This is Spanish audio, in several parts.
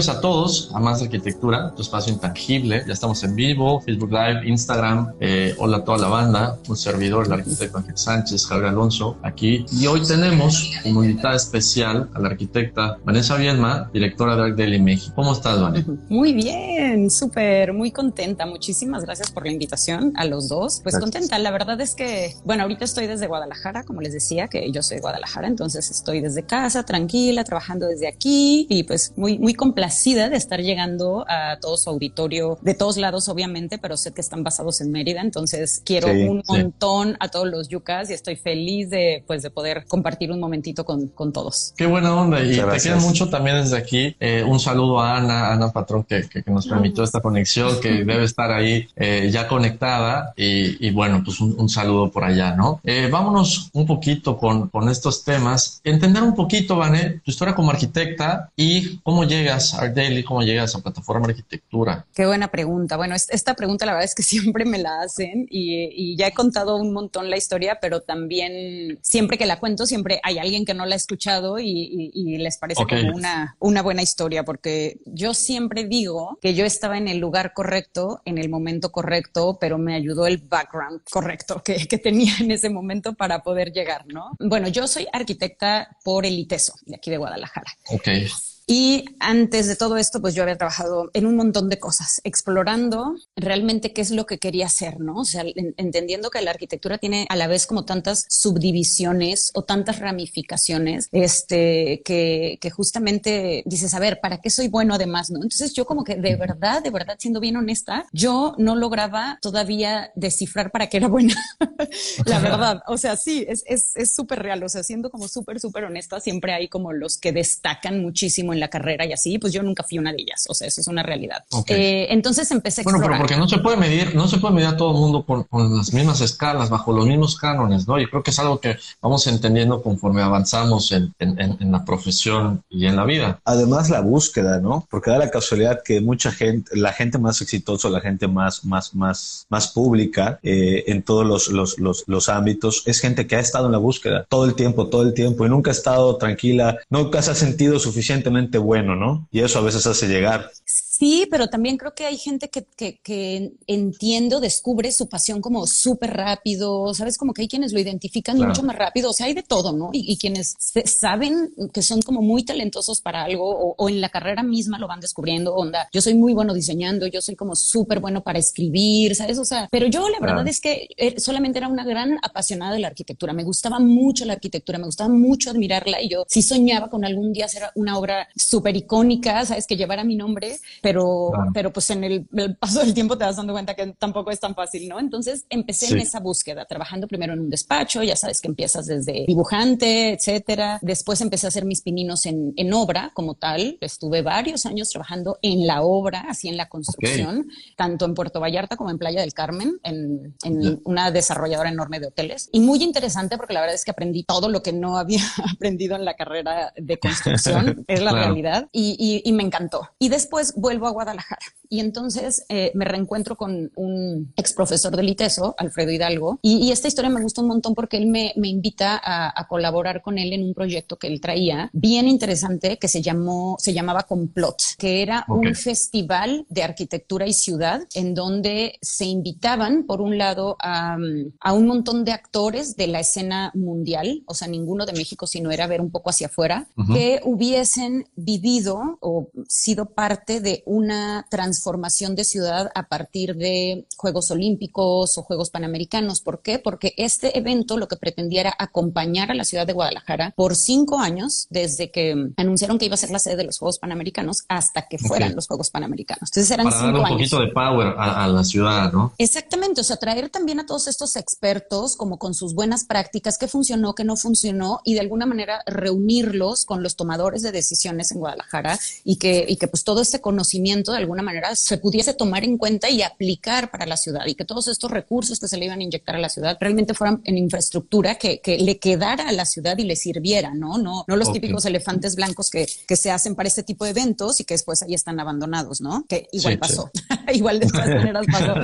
Bienvenidos a todos a Más Arquitectura, tu espacio intangible. Ya estamos en vivo, Facebook Live, Instagram. Eh, hola a toda la banda, un servidor, el arquitecto Ángel Sánchez, Javier Alonso, aquí. Y hoy tenemos como invitada especial a la arquitecta Vanessa Viedma, directora de Daily México. ¿Cómo estás, Vanessa? Muy bien, súper, muy contenta. Muchísimas gracias por la invitación a los dos. Pues contenta, la verdad es que, bueno, ahorita estoy desde Guadalajara, como les decía, que yo soy de Guadalajara, entonces estoy desde casa, tranquila, trabajando desde aquí y pues muy, muy complacida de estar llegando a todo su auditorio de todos lados, obviamente, pero sé que están basados en Mérida, entonces quiero Sí, un sí. montón a todos los yucas y estoy feliz de, pues, de poder compartir un momentito con, con todos. Qué buena onda y Muchas te quiero mucho también desde aquí. Eh, un saludo a Ana, Ana Patrón, que, que- que nos permitió esta conexión, que debe estar ahí eh, ya conectada y, y bueno, pues un, un saludo por allá, ¿no? Eh, vámonos un poquito con, con estos temas, entender un poquito, Vané, tu historia como arquitecta y cómo llegas a Art Daily, cómo llegas a Plataforma Arquitectura. Qué buena pregunta. Bueno, es- esta pregunta la verdad es que siempre me la hacen y, y ya he contado un montón la historia, pero también siempre que la cuento, siempre hay alguien que no la ha escuchado y, y- y les parece como una, una buena historia, porque yo siempre digo que yo estaba en el lugar correcto, en el momento correcto, pero me ayudó el background correcto que, que tenía en ese momento para poder llegar, ¿no? Bueno, yo soy arquitecta por el ITESO, de aquí de Guadalajara. Ok, Y antes de todo esto, pues yo había trabajado en un montón de cosas, explorando realmente qué es lo que quería hacer, ¿no? O sea, en- entendiendo que la arquitectura tiene a la vez como tantas subdivisiones o tantas ramificaciones, este, que, que justamente dices, a ver, ¿para qué soy bueno además, no? Entonces yo como que de verdad, de verdad, siendo bien honesta, yo no lograba todavía descifrar para qué era buena. la verdad, o sea, sí, es es es súper real, o sea, siendo como súper, súper honesta, siempre hay como los que destacan muchísimo en la carrera y así, pues yo nunca fui una de ellas, o sea, eso es una realidad. Eh, entonces empecé a Bueno, pero porque no se puede medir, no se puede medir a todo el mundo con, con las mismas escalas, bajo los mismos cánones, ¿no? Y creo que es algo que vamos entendiendo conforme avanzamos en, en- en- en la profesión y en la vida. Además la búsqueda, ¿no? Porque da la casualidad que mucha gente, la gente más exitosa, la gente más, más, más, más pública eh, en todos los, los, los, los ámbitos, es gente que ha estado en la búsqueda todo el tiempo, todo el tiempo y nunca ha estado tranquila, nunca se ha sentido suficientemente bueno, ¿no? Y eso a veces hace llegar. Sí, pero también creo que hay gente que, que, que entiendo, descubre su pasión como súper rápido, ¿sabes? Como que hay quienes lo identifican Claro. mucho más rápido, o sea, hay de todo, ¿no? Y, y quienes se- saben que son como muy talentosos para algo o, o en la carrera misma lo van descubriendo, onda, yo soy muy bueno diseñando, yo soy como súper bueno para escribir, ¿sabes? O sea, pero yo la verdad es que eh, solamente era una gran apasionada de la arquitectura, me gustaba mucho la arquitectura, me gustaba mucho admirarla y yo sí soñaba con algún día hacer una obra súper icónica, ¿sabes? Que llevara mi nombre, pero, Claro. pero pues en el, el paso del tiempo te das dando cuenta que tampoco es tan fácil, ¿no? Entonces empecé en Sí. esa búsqueda, trabajando primero en un despacho, ya sabes que empiezas desde dibujante, etcétera. Después empecé a hacer mis pininos en, en obra como tal. Estuve varios años trabajando en la obra, así en la construcción, tanto en Puerto Vallarta como en Playa del Carmen, en, en Ya. una desarrolladora enorme de hoteles. Y muy interesante porque la verdad es que aprendí todo lo que no había aprendido en la carrera de construcción, es la Claro. realidad, y, y- y me encantó. Y después vuelvo a Guadalajara Y entonces eh, me reencuentro con un ex profesor del ITESO, Alfredo Hidalgo, y, esta historia me gusta un montón porque él me, me invita a, colaborar con él en un proyecto que él traía, bien interesante, que se llamó, se llamaba Complot, que era un festival de arquitectura y ciudad en donde se invitaban, por un lado, a, a un montón de actores de la escena mundial, o sea, ninguno de México, sino era ver un poco hacia afuera, que hubiesen vivido o sido parte de una transformación de ciudad a partir de Juegos Olímpicos o Juegos Panamericanos. ¿Por qué? Porque este evento lo que pretendía era acompañar a la ciudad de Guadalajara por cinco años, desde que anunciaron que iba a ser la sede de los Juegos Panamericanos hasta que fueran los Juegos Panamericanos. Entonces eran Para darle un poquito de power a, la ciudad, ¿no? Exactamente, o sea, traer también a todos estos expertos como con sus buenas prácticas, qué funcionó, qué no funcionó y de alguna manera reunirlos con los tomadores de decisiones en Guadalajara y que, y que pues todo este conocimiento de alguna manera se pudiese tomar en cuenta y aplicar para la ciudad y que todos estos recursos que se le iban a inyectar a la ciudad realmente fueran en infraestructura que, que le quedara a la ciudad y le sirviera, ¿no? No, no los típicos elefantes blancos que, que, se hacen para este tipo de eventos y que después ahí están abandonados, ¿no? Que igual pasó, igual de todas maneras pasó.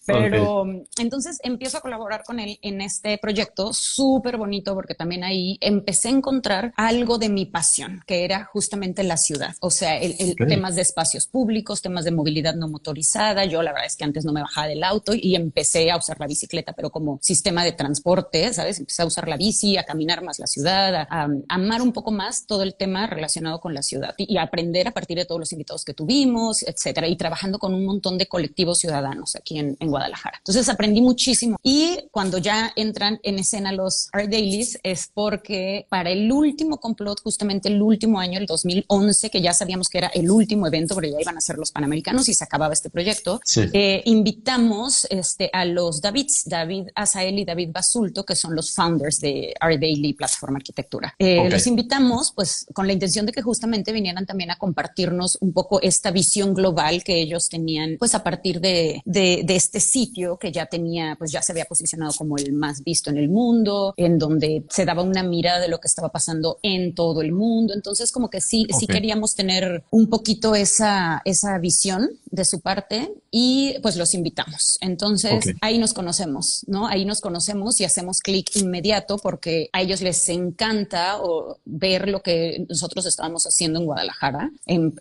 Pero entonces empiezo a colaborar con él en este proyecto súper bonito porque también ahí empecé a encontrar algo de mi pasión, que era justamente la ciudad, o sea, el, temas de espacios públicos, temas de movilidad no motorizada. Yo la verdad es que antes no me bajaba del auto y empecé a usar la bicicleta, pero como sistema de transporte, ¿sabes? Empecé a usar la bici, a caminar más la ciudad, a, amar un poco más todo el tema relacionado con la ciudad y, aprender a partir de todos los invitados que tuvimos, etcétera, y trabajando con un montón de colectivos ciudadanos aquí en, en Guadalajara. Entonces aprendí muchísimo y cuando ya entran en escena los Art Dailies es porque para el último complot, justamente el último año, el 2011, que ya sabíamos que era el último evento, porque ya iban a ser los Panamericanos y se acababa este proyecto, eh, invitamos este, a los Davids, David Azael y David Basulto, que son los founders de Our Daily Plataforma Arquitectura. Eh, los invitamos pues con la intención de que justamente vinieran también a compartirnos un poco esta visión global que ellos tenían pues a partir de, de, de este sitio que ya tenía, pues ya se había posicionado como el más visto en el mundo, en donde se daba una mirada de lo que estaba pasando en todo el mundo. Entonces como que sí, sí queríamos tener un poquito esa, esa visión de su parte y pues los invitamos. Entonces ahí nos conocemos, ¿no? Ahí nos conocemos y hacemos clic inmediato porque a ellos les encanta o ver lo que nosotros estábamos haciendo en Guadalajara en,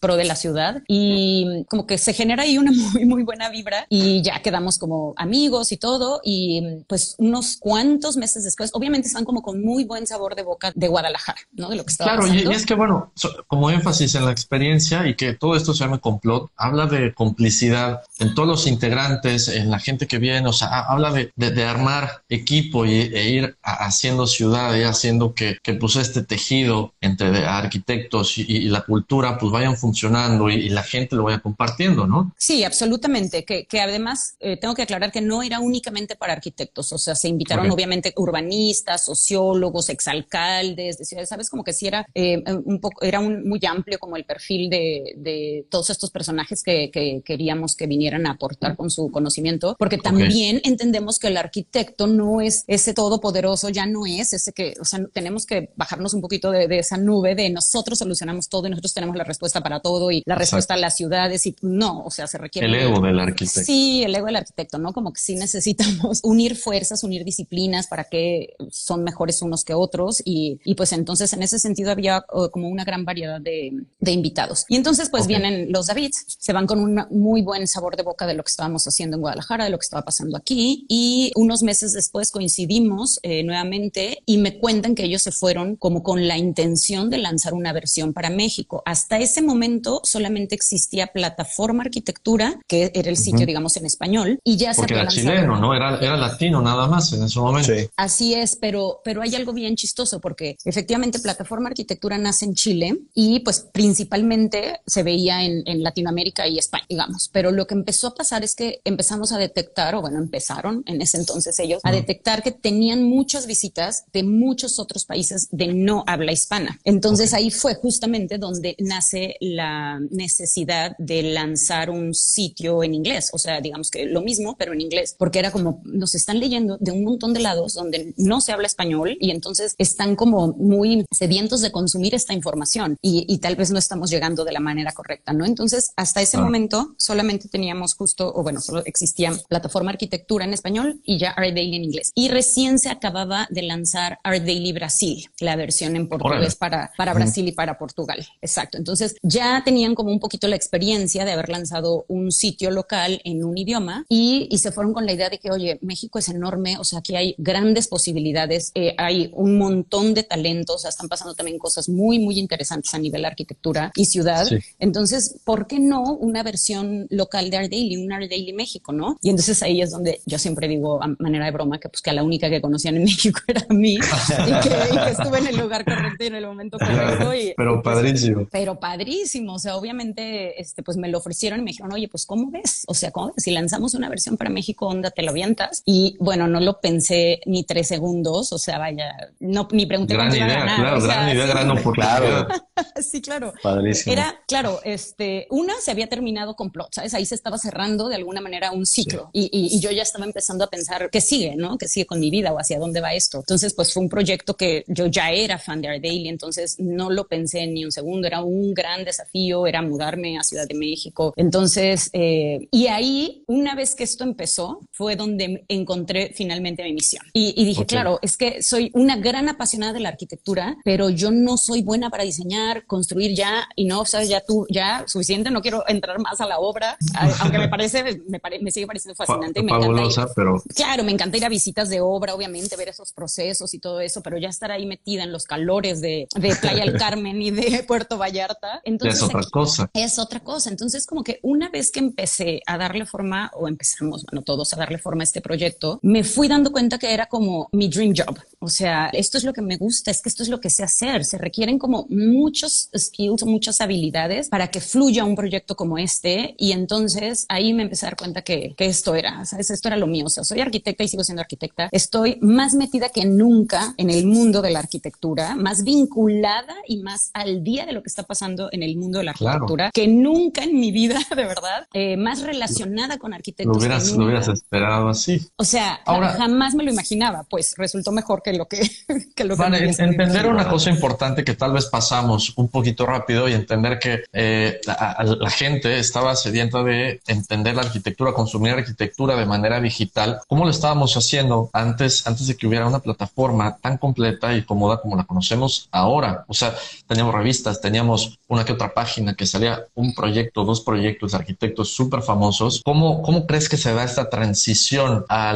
pro de la ciudad y como que se genera ahí una muy, muy buena vibra y ya quedamos como amigos y todo y pues unos cuantos meses después, obviamente están como con muy buen sabor de boca de Guadalajara, ¿no? De lo que estaba Claro, y es que bueno, como énfasis en la experiencia y que todo esto se llama complot, habla de complicidad en todos los integrantes, en la gente que viene, o sea, habla de, de, armar equipo y, e ir haciendo ciudad, y haciendo que, que pues este tejido entre arquitectos y, la cultura pues vayan funcionando y, la gente lo vaya compartiendo, ¿no? Sí, absolutamente, que, que además eh, tengo que aclarar que no era únicamente para arquitectos, o sea, se invitaron obviamente urbanistas, sociólogos, exalcaldes de ciudades, ¿sabes? Como que sí era eh, un poco, era un, muy amplio como el perfil de, de todos estos personajes que, que, queríamos que vinieran a aportar con su conocimiento, porque también entendemos que el arquitecto no es ese todopoderoso, ya no es ese que, o sea, tenemos que bajarnos un poquito de, esa nube de nosotros solucionamos todo y nosotros tenemos la respuesta para todo y la respuesta a las ciudades y no, o sea, se requiere... El ego del arquitecto. Sí, el ego del arquitecto, ¿no? Como que sí necesitamos unir fuerzas, unir disciplinas para que son mejores unos que otros y, y pues entonces en ese sentido había como una gran variedad de, de invitados. Y entonces pues vienen los Se van con un muy buen sabor de boca de lo que estábamos haciendo en Guadalajara, de lo que estaba pasando aquí y unos meses después coincidimos eh, nuevamente y me cuentan que ellos se fueron como con la intención de lanzar una versión para México. Hasta ese momento solamente existía Plataforma Arquitectura, que era el sitio, digamos, en español, y ya Porque se era chileno, ¿no? Era, era latino nada más en ese momento. Así es, pero, pero hay algo bien chistoso porque efectivamente Plataforma Arquitectura nace en Chile y pues principalmente se veía en, en Latinoamérica y España, digamos. Pero lo que empezó a pasar es que empezamos a detectar, o bueno, empezaron en ese entonces ellos, a detectar que tenían muchas visitas de muchos otros países de no habla hispana. Entonces ahí fue justamente donde nace la necesidad de lanzar un sitio en inglés, o sea, digamos que lo mismo, pero en inglés, porque era como nos están leyendo de un montón de lados donde no se habla español y entonces están como muy sedientos de consumir esta información y, y tal vez no estamos llegando de la manera correcta, ¿no? Entonces hasta ese momento solamente teníamos justo, o bueno, solo existía plataforma arquitectura en español y ya Art Daily en inglés. Y recién se acababa de lanzar Art Daily Brasil, la versión en portugués para, para Brasil y para Portugal. Exacto. Entonces ya tenían como un poquito la experiencia de haber lanzado un sitio local en un idioma y, y se fueron con la idea de que, oye, México es enorme, o sea, aquí hay grandes posibilidades, eh, hay un montón de talentos, o sea, están pasando también cosas muy, muy interesantes a nivel arquitectura y ciudad. Entonces, ¿por qué no una versión local de Art Daily, un Art Daily México, no? Y entonces ahí es donde yo siempre digo, a manera de broma, que pues que la única que conocían en México era a mí y, que, estuve en el lugar correcto y en el momento correcto. Y, pero pues, padrísimo. pero padrísimo, o sea, obviamente, este, pues me lo ofrecieron y me dijeron, oye, pues ¿cómo ves? O sea, ¿cómo Si lanzamos una versión para México, onda, te lo avientas. Y bueno, no lo pensé ni tres segundos, o sea, vaya, no, ni pregunté gran idea, Claro, gran idea, gran oportunidad. sí, claro. Padrísimo. Era, claro, este, una se había terminado con plot, ¿sabes? Ahí se estaba cerrando de alguna manera un ciclo y, y, yo ya estaba empezando a pensar qué sigue, ¿no? ¿Qué sigue con mi vida o hacia dónde va esto? Entonces, pues fue un proyecto que yo ya era fan de Art Daily, entonces no lo pensé ni un segundo, era un gran desafío, era mudarme a Ciudad de México. Entonces, eh, y ahí, una vez que esto empezó, fue donde encontré finalmente mi misión. Y, y dije, claro, es que soy una gran apasionada de la arquitectura, pero yo no soy buena para diseñar, construir ya, y no, sabes, ya tú, ya suficiente, no quiero entrar más a la obra, aunque me parece, me, me sigue pareciendo fascinante. y me Fabulosa, pero... Claro, me encanta ir a visitas de obra, obviamente, ver esos procesos y todo eso, pero ya estar ahí metida en los calores de, de Playa del Carmen y de Puerto Vallarta. Entonces, es otra cosa. Es otra cosa. Entonces, como que una vez que empecé a darle forma, o empezamos, bueno, todos a darle forma a este proyecto, me fui dando cuenta que era como mi dream job. O sea, esto es lo que me gusta, es que esto es lo que sé hacer. Se requieren como muchos skills, muchas habilidades para que fluya un proyecto como este. Y entonces ahí me empecé a dar cuenta que, que esto era, ¿sabes? Esto era lo mío. O sea, soy arquitecta y sigo siendo arquitecta. Estoy más metida que nunca en el mundo de la arquitectura, más vinculada y más al día de lo que está pasando en el mundo de la arquitectura que nunca en mi vida, de verdad, eh, más relacionada con arquitectos. Lo hubieras, lo hubieras esperado así. O sea, Ahora, jamás me lo imaginaba, pues resultó mejor que lo que, que lo que entender una cosa importante que tal vez pasamos un poquito rápido y entender que eh, la, gente estaba sedienta de entender la arquitectura, consumir arquitectura de manera digital. ¿Cómo lo estábamos haciendo antes, antes de que hubiera una plataforma tan completa y cómoda como la conocemos ahora? O sea, teníamos revistas, teníamos una que otra página que salía un proyecto, dos proyectos de arquitectos súper famosos. ¿Cómo, ¿Cómo crees que se da esta transición a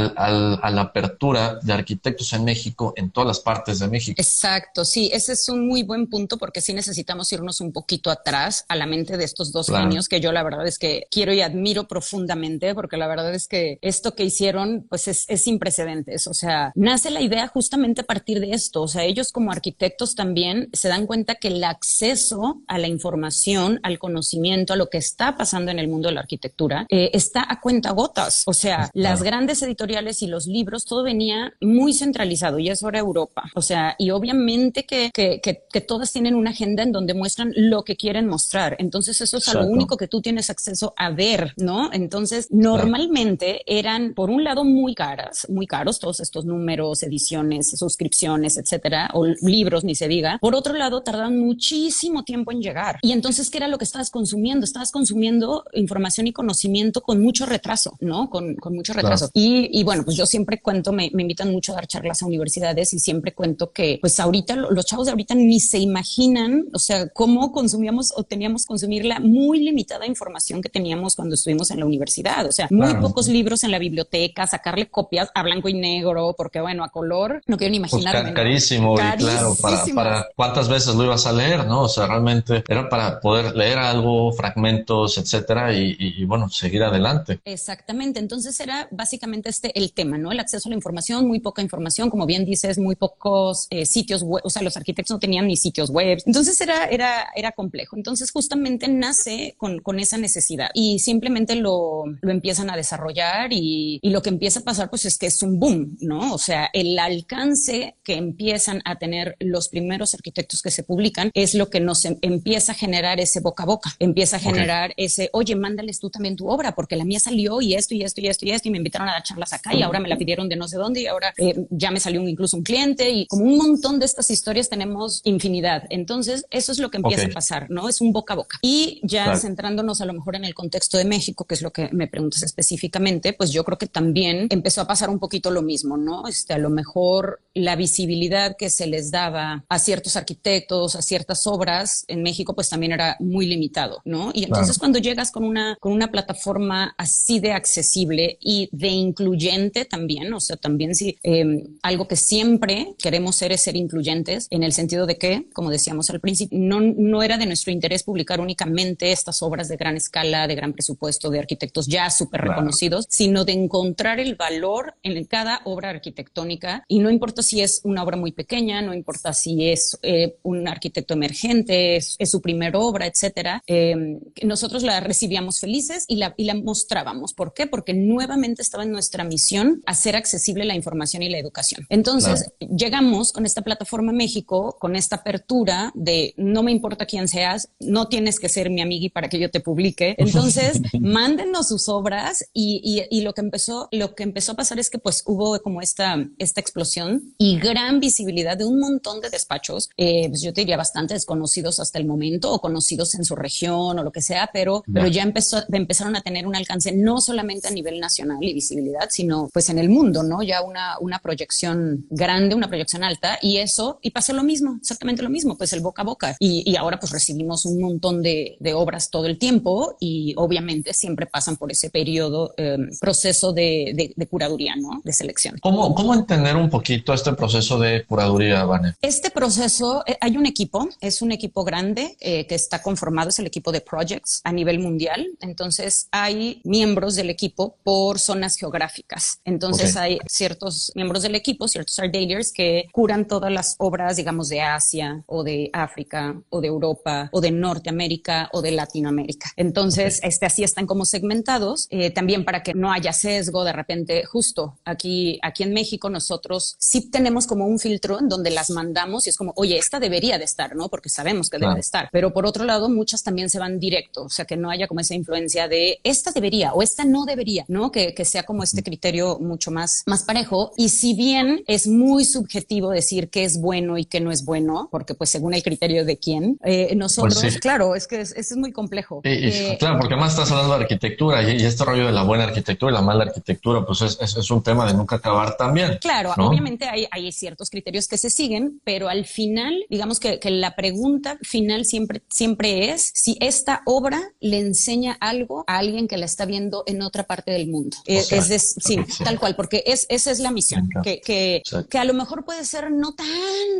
la apertura de arquitectos en México en todas las partes de México? Exacto, sí, ese es un muy buen punto porque sí necesitamos irnos un poquito atrás a la mente de estos dos años que yo la verdad es que quiero y admiro profundamente porque la verdad es que esto que hicieron pues es, es sin precedentes. O sea, nace la idea justamente a partir de esto. O sea, ellos como arquitectos también se dan cuenta que el acceso a la información, al conocimiento, a lo que está pasando en el mundo de la arquitectura, eh, está a cuenta gotas. O sea, las grandes editoriales y los libros, todo venía muy centralizado y eso era Europa. O sea, y obviamente que, que, que, todas tienen una agenda en donde muestran lo que quieren mostrar. Entonces eso es a lo único que tú tienes acceso a ver, ¿no? Entonces, normalmente eran, por un lado, muy caras, muy caros todos estos números, ediciones, suscripciones, etcétera, o libros, ni se diga. Por otro lado, tardan muchísimo tiempo en llegar. Y entonces, ¿qué era lo que estabas consumiendo? Estabas consumiendo información y conocimiento con mucho retraso, ¿no? Con, con mucho retraso. Y, y, bueno, pues yo siempre cuento, me, me, invitan mucho a dar charlas a universidades y siempre cuento que, pues ahorita los chavos de ahorita ni se imaginan, o sea, cómo consumíamos o teníamos que consumir la muy limitada información que teníamos cuando estuvimos en la universidad. O sea, muy pocos libros en la biblioteca, sacarle copias a blanco y negro, porque bueno, a color, no quiero ni pues imaginar. carísimo, y claro, para, para cuántas veces lo ibas a leer, ¿no? O sea, realmente era para poder leer algo, fragmentos, etcétera, y, y, bueno, seguir adelante. Exactamente. Entonces era básicamente este el tema, ¿no? El acceso a la información, muy poca información, como bien dices, muy pocos eh, sitios web, o sea, los arquitectos no tenían ni sitios web. Entonces era, era, era complejo. Entonces justamente nace con, con esa necesidad y simplemente lo, lo empiezan a desarrollar y, y, lo que empieza a pasar pues es que es un boom, ¿no? O sea, el alcance que empiezan a tener los primeros arquitectos que se publican es lo que nos em, empieza a generar ese boca a boca, empieza a generar ese, oye, mándales tú también tu obra porque la mía salió y esto y esto y esto y esto y me invitaron a dar charlas acá y ahora me la pidieron de no sé dónde y ahora eh, ya me salió incluso un cliente y como un montón de estas historias tenemos infinidad. Entonces, eso es lo que empieza a pasar, ¿no? Es un boca a boca. Y ya centrándonos a lo mejor en el contexto de México, que es lo que me preguntas específicamente, pues yo creo que también empezó a pasar un poquito lo mismo, ¿no? Este, a lo mejor la visibilidad que se les daba a ciertos arquitectos, a ciertas obras en México, pues también era muy limitado, ¿no? Y entonces cuando llegas con una, con una plataforma así de accesible y de incluyente también, o sea, también si em, algo que siempre queremos ser es ser incluyentes en el sentido de que, como decíamos al principio, no, no era de nuestro interés publicar únicamente estas obras de gran escala, de gran presupuesto, de arquitectos ya súper reconocidos, sino de encontrar el valor en cada obra arquitectónica y no importa si es una obra muy pequeña, no importa si es eh, un arquitecto emergente, es, su primera obra, etcétera. Em, nosotros la recibíamos felices y la, y la mostrábamos. ¿Por qué? Porque nuevamente estaba en nuestra misión hacer accesible la información y la educación. Entonces, llegamos con esta plataforma México, con esta apertura de no me importa quién seas, no tienes que ser mi para que yo te publique. Entonces, mándenos sus obras y, y, lo que empezó, lo que empezó a pasar es que pues hubo como esta, esta explosión y gran visibilidad de un montón de despachos, eh, pues yo te diría bastante desconocidos hasta el momento o conocidos en su región o lo que sea, pero, pero ya empezó, empezaron a tener un alcance no solamente a nivel nacional y visibilidad, sino pues en el mundo, ¿no? Ya una, una proyección grande, una proyección alta y eso, y pasó lo mismo, exactamente lo mismo, pues el boca a boca. Y, y ahora pues recibimos un montón de, de, obras todo el tiempo y obviamente siempre pasan por ese periodo, em, proceso de, de, curaduría, ¿no? De selección. ¿Cómo, ¿Cómo entender un poquito este proceso de curaduría, Vane? Este proceso, eh, hay un equipo, es un equipo grande eh, que está conformado, es el equipo de projects a nivel mundial. Entonces hay miembros del equipo por zonas geográficas. Entonces hay ciertos miembros del equipo, ciertos art que curan todas las obras, digamos, de Asia o de África o de Europa o de Norteamérica o de Latinoamérica. Entonces, este, así están como segmentados, eh, también para que no haya sesgo de repente, justo aquí, aquí en México nosotros sí tenemos como un filtro en donde las mandamos y es como, oye, esta debería de estar, ¿no? Porque sabemos que debe de estar. Pero por otro lado, muchas también se van directo, o sea, que no haya como esa influencia de esta debería o esta no debería, ¿no? Que, que sea como este criterio mucho más, más parejo. Y si bien es muy subjetivo decir qué es bueno y qué no es bueno, porque pues según el criterio de quién, eh, nosotros, pues claro, es que es, es muy complejo. Eh, claro, porque más estás hablando de arquitectura y, este rollo de la buena arquitectura y la mala arquitectura, pues es, es, un tema de nunca acabar también. Claro, obviamente hay, hay ciertos criterios que se siguen, pero al final, digamos que, que la pregunta final siempre, siempre es si esta obra le enseña algo a alguien que la está viendo en otra parte del mundo. es, sí, tal cual, porque es, esa es la misión, que, que, que, a lo mejor puede ser no tan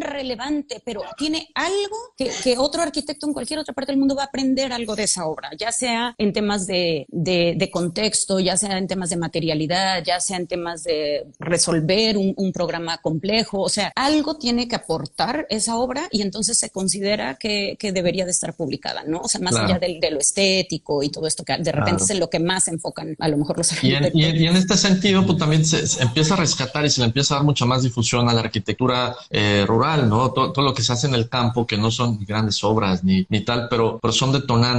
relevante, pero tiene algo que, que, otro arquitecto en cualquier otra parte del mundo va a aprender algo de esa obra, ya sea en temas de, de, de contexto, ya sea en temas de materialidad, ya sea en temas de resolver un, un programa complejo, o sea, algo tiene que aportar esa obra y entonces se considera que, que debería de estar publicada, ¿no? O sea, más allá de, de, lo estético y todo esto que de repente es en lo que más se enfocan a lo mejor los. Y en, y en este sentido, pues también se, empieza a rescatar y se le empieza a dar mucha más difusión a la arquitectura eh, rural, ¿no? Todo, todo, lo que se hace en el campo, que no son grandes obras ni, ni tal, pero, pero son detonantes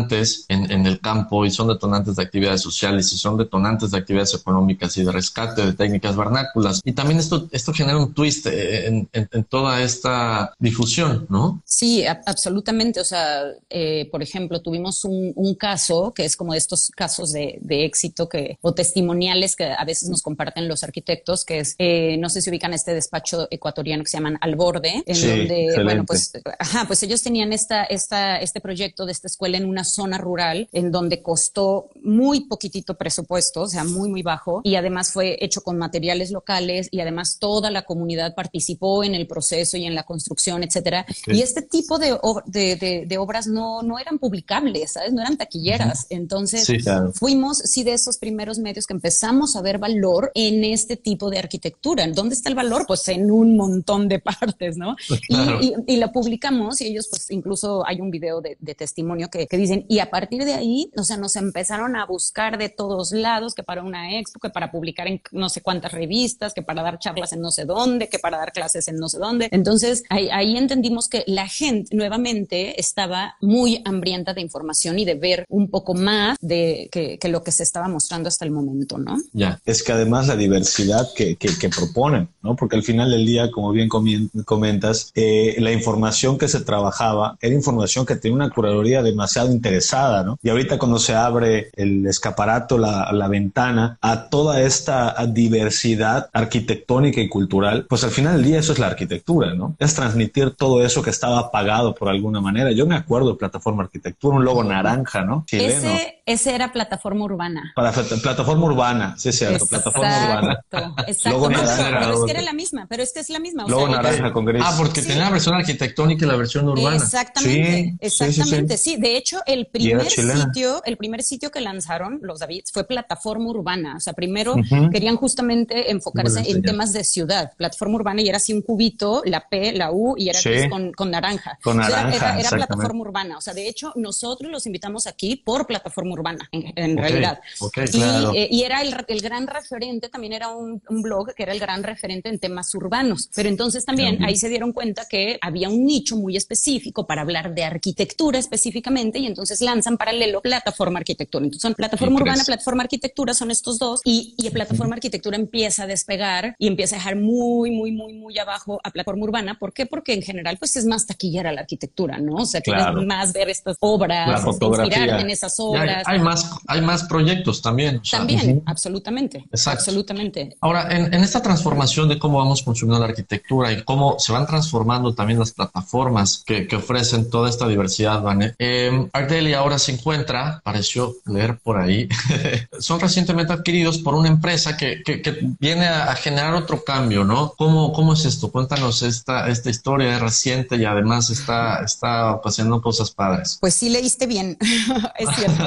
en, en el campo y son detonantes de actividades sociales y son detonantes de actividades económicas y de rescate de técnicas vernáculas. Y también esto, esto genera un twist eh, en, en, en toda esta difusión, ¿no? Sí, absolutamente. O sea, eh, por ejemplo, tuvimos un, un, caso que es como de estos casos de, de, éxito que, o testimoniales que a veces nos comparten los arquitectos, que es, eh, no sé si ubican este despacho ecuatoriano que se llaman Al Borde, en sí, donde, excelente. bueno, pues, ajá, pues ellos tenían esta, esta, este proyecto de esta escuela en una zona rural en donde costó muy poquitito presupuesto, o sea, muy, muy bajo, y además fue hecho con materiales locales y además toda la comunidad participó en el proceso y en la construcción, etcétera. Sí. Y este tipo de, de, de, de, obras no, no eran publicables, ¿sabes? No eran taquilleras. Uh -huh. Entonces, sí, claro. fuimos, sí, de esos primeros medios que empezamos a ver valor en este tipo de arquitectura. ¿Dónde está el valor? Pues en un montón de partes, ¿no? Claro. Y, y, y, lo publicamos y ellos, pues incluso hay un video de, de testimonio que, que, dicen, y a partir de ahí, o sea, nos empezaron a buscar de todos lados, que para una expo, que para publicar en no sé cuántas revistas, que para dar charlas en no sé dónde, que para dar clases en no sé dónde. Entonces, ahí, ahí entendimos que la gente nuevamente estaba muy hambrienta de información y de ver un poco más de que, que lo que se estaba mostrando hasta el momento, ¿no? Ya. Es que además la diversidad que, que, que proponen, ¿no? Porque al final del día, como bien comentas, eh, la información que se trabajaba era información que tenía una curaduría demasiado interesada, ¿no? Y ahorita cuando se abre el escaparato, la, la ventana a toda esta diversidad arquitectónica y cultural, pues al final del día eso es la arquitectura, ¿no? Es transmitir todo eso que estaba apagado por alguna manera. Yo me acuerdo de Plataforma Arquitectura, un logo naranja, ¿no? Chileno. Ese, ese era Plataforma Urbana. Para, plataforma Urbana, sí, cierto, Plataforma Urbana. Exacto. Logo naranja. Pero, es que era la misma, pero es que es la misma. logo naranja con gris. Ah, porque tenía la versión arquitectónica y la versión urbana. Exactamente, exactamente, sí, De hecho, el primer sitio, el primer sitio que lanzaron los Davids fue Plataforma Urbana. O sea, primero querían justamente enfocarse en temas de ciudad. Plataforma Urbana y era así un cubito, la P, la U y era con, con, naranja. Con naranja. era, plataforma urbana. O sea, de hecho, nosotros los invitamos aquí por plataforma urbana, en, realidad. y, y, era el, el, gran referente, también era un, un, blog que era el gran referente en temas urbanos. Pero entonces también ahí se dieron cuenta que había un nicho muy específico para hablar de arquitectura específicamente y entonces lanzan paralelo plataforma arquitectura. Entonces son plataforma urbana, plataforma arquitectura, son estos dos y, y plataforma arquitectura empieza a despegar y empieza a dejar muy, muy, muy, muy abajo a plataforma urbana. ¿Por qué? Porque en general pues es más taquillera la arquitectura, ¿no? O sea, claro. más ver estas obras, inspirar en esas obras. Hay, más, hay más proyectos también. también, absolutamente. Absolutamente. Ahora, en, en esta transformación de cómo vamos consumiendo la arquitectura y cómo se van transformando también las plataformas que, que ofrecen toda esta diversidad, Vane. Eh, ahora se encuentra, pareció leer por ahí, son recientemente adquiridos por una empresa que, que, que viene a, generar otro cambio, ¿no? ¿Cómo, cómo es esto? Cuéntanos esta, esta historia es reciente y además está, está pasando cosas padres. Pues sí leíste bien, es cierto.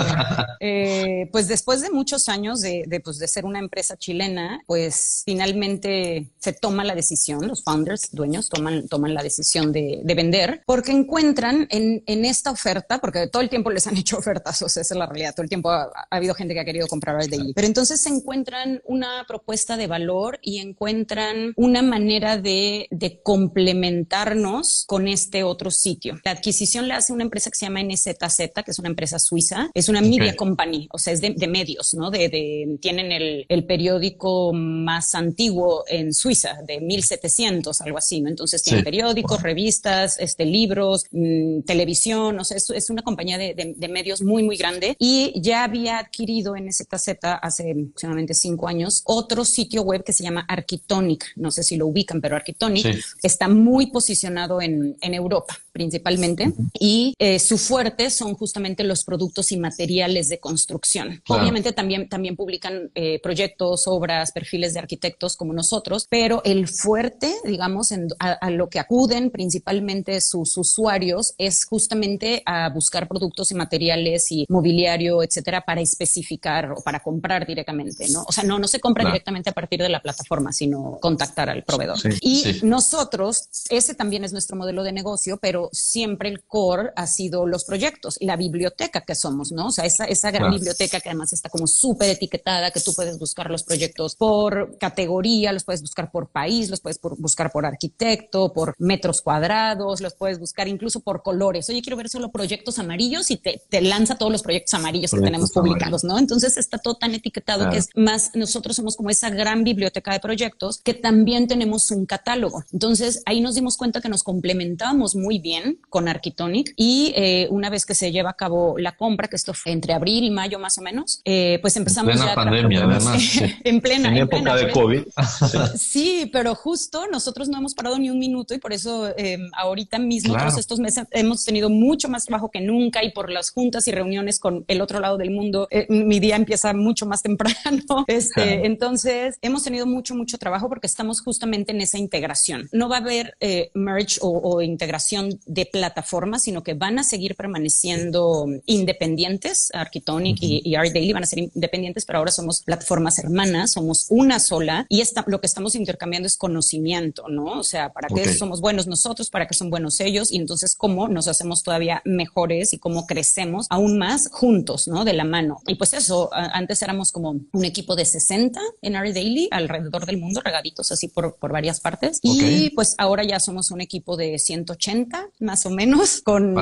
Eh, pues después de muchos años de, de, pues de ser una empresa chilena, pues finalmente se toma la decisión, los founders, dueños, toman, toman la decisión de, de vender, porque encuentran en, en, esta oferta, porque todo el tiempo les han hecho ofertas, o sea, esa es la realidad, todo el tiempo ha, ha habido gente que ha querido comprar Daily, pero entonces se encuentran una propuesta de valor y encuentran una manera de, de complementarnos con este otro sitio. La adquisición la hace una empresa que se llama NZZ, que es una empresa suiza, es una media company, o sea, es de, de medios, ¿no? De, de tienen el, el, periódico más antiguo en Suiza, de 1700, algo así, ¿no? Entonces tiene sí. periódicos, revistas, este, libros, mmm, televisión, o sea, es, es una compañía de, medios muy, muy grande y ya había adquirido en NZZ hace aproximadamente cinco años otro sitio web que se llama Architonic, no sé si lo ubican, pero Architonic sí. está muy posicionado en, en Europa principalmente y eh, su fuerte son justamente los productos y materiales de construcción. Claro. Obviamente también, también publican eh, proyectos, obras, perfiles de arquitectos como nosotros, pero el fuerte, digamos, en, a, a, lo que acuden principalmente sus usuarios es justamente a buscar productos y materiales y mobiliario, etcétera, para especificar o para comprar directamente, ¿no? O sea, no, no se compra claro. directamente a partir de la plataforma, sino contactar al proveedor. Sí, y sí. nosotros, ese también es nuestro modelo de negocio, pero siempre el core ha sido los proyectos y la biblioteca que somos, ¿no? O sea, esa, esa gran claro. biblioteca que además está como súper etiquetada, que tú puedes buscar los proyectos por categoría, los puedes buscar por país, los puedes por, buscar por arquitecto, por metros cuadrados, los puedes buscar incluso por colores. Oye, quiero ver solo proyectos amarillos y te, te lanza todos los proyectos amarillos proyectos que tenemos publicados, ¿no? Entonces está todo tan etiquetado claro. que es más, nosotros somos como esa gran biblioteca de proyectos que también tenemos un catálogo. Entonces ahí nos dimos cuenta que nos complementamos muy bien bien con Arquitonic y eh, una vez que se lleva a cabo la compra, que esto fue entre abril y mayo más o menos, eh, pues empezamos en plena ya pandemia, además. Sí. en plena. En, en época plena, de COVID. sí, pero justo nosotros no hemos parado ni un minuto y por eso eh, ahorita mismo, claro. todos estos meses, hemos tenido mucho más trabajo que nunca y por las juntas y reuniones con el otro lado del mundo, eh, mi día empieza mucho más temprano. Este, claro. Entonces, hemos tenido mucho, mucho trabajo porque estamos justamente en esa integración. No va a haber eh, merge o, o integración de plataformas, sino que van a seguir permaneciendo independientes. Architonic uh -huh. y, y Art Daily van a ser independientes, pero ahora somos plataformas hermanas, somos una sola y esta, lo que estamos intercambiando es conocimiento, ¿no? O sea, para qué okay. somos buenos nosotros, para qué son buenos ellos y entonces cómo nos hacemos todavía mejores y cómo crecemos aún más juntos, ¿no? De la mano. Y pues eso, antes éramos como un equipo de 60 en Art Daily alrededor del mundo, regaditos así por, por varias partes. Okay. Y pues ahora ya somos un equipo de 180 más o menos, con